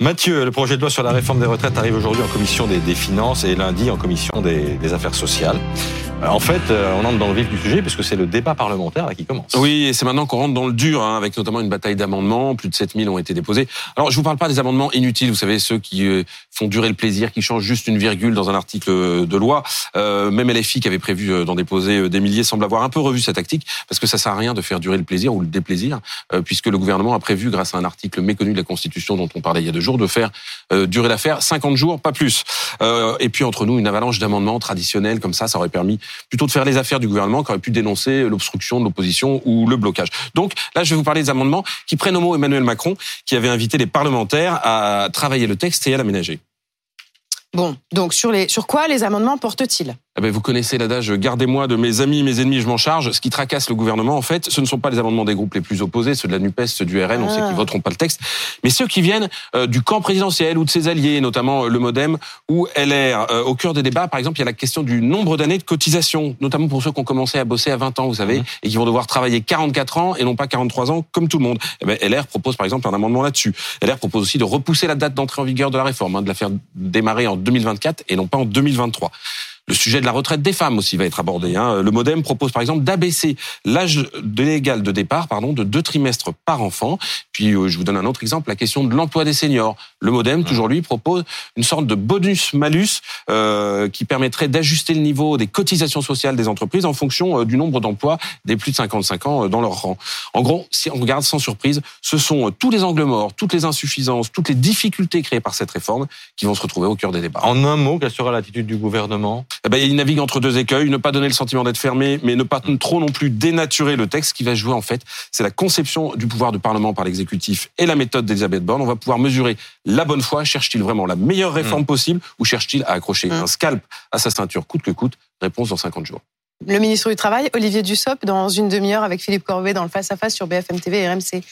Mathieu, le projet de loi sur la réforme des retraites arrive aujourd'hui en commission des, finances et lundi en commission des affaires sociales. Euh, en fait, euh, on entre dans le vif du sujet puisque c'est le débat parlementaire qui commence. Oui, et c'est maintenant qu'on rentre dans le dur, hein, avec notamment une bataille d'amendements. Plus de 7000 ont été déposés. Alors, je vous parle pas des amendements inutiles, vous savez, ceux qui euh, font durer le plaisir, qui changent juste une virgule dans un article de loi. Euh, même LFI qui avait prévu d'en déposer des milliers semble avoir un peu revu sa tactique parce que ça sert à rien de faire durer le plaisir ou le déplaisir, puisque le gouvernement a prévu, grâce à un article méconnu de la Constitution dont on parlait il y a deux jours, de faire durer l'affaire 50 jours, pas plus. et puis entre nous, une avalanche d'amendements traditionnels comme ça, ça aurait permis plutôt de faire les affaires du gouvernement qui aurait pu dénoncer l'obstruction de l'opposition ou le blocage. Donc là, je vais vous parler des amendements qui prennent au mot Emmanuel Macron, qui avait invité les parlementaires à travailler le texte et à l'aménager. Bon, donc sur, les, sur quoi les amendements portent-ils? Ah ben, vous connaissez l'adage gardez-moi de mes amis, mes ennemis, je m'en charge. Ce qui tracasse le gouvernement, en fait, ce ne sont pas les amendements des groupes les plus opposés, ceux de la NUPES, ceux du RN, on sait qu'ils ah. voteront pas le texte, mais ceux qui viennent euh, du camp présidentiel ou de ses alliés, notamment euh, le MoDem ou LR. Euh, au cœur des débats, par exemple, il y a la question du nombre d'années de cotisation, notamment pour ceux qui ont commencé à bosser à 20 ans, vous savez, mmh. et qui vont devoir travailler 44 ans et non pas 43 ans comme tout le monde. Eh ben, LR propose par exemple un amendement là-dessus. LR propose aussi de repousser la date d'entrée en vigueur de la réforme, hein, de la faire démarrer en 2024 et non pas en 2023. Le sujet de la retraite des femmes aussi va être abordé. Hein. Le MoDem propose par exemple d'abaisser l'âge légal de départ pardon, de deux trimestres par enfant. Puis euh, je vous donne un autre exemple, la question de l'emploi des seniors. Le MoDem, toujours lui, propose une sorte de bonus-malus euh, qui permettrait d'ajuster le niveau des cotisations sociales des entreprises en fonction euh, du nombre d'emplois des plus de 55 ans euh, dans leur rang. En gros, si on regarde sans surprise, ce sont tous les angles morts, toutes les insuffisances, toutes les difficultés créées par cette réforme qui vont se retrouver au cœur des débats. En un mot, quelle sera l'attitude du gouvernement? Eh ben, il navigue entre deux écueils, ne pas donner le sentiment d'être fermé, mais ne pas trop non plus dénaturer le texte. qui va jouer, en fait, c'est la conception du pouvoir du Parlement par l'exécutif et la méthode d'Elisabeth Borne. On va pouvoir mesurer la bonne foi. Cherche-t-il vraiment la meilleure réforme mm. possible ou cherche-t-il à accrocher mm. un scalp à sa ceinture? Coûte que coûte Réponse dans 50 jours. Le ministre du Travail, Olivier Dussopt, dans une demi-heure avec Philippe Corbet dans le face-à-face sur BFM TV et RMC.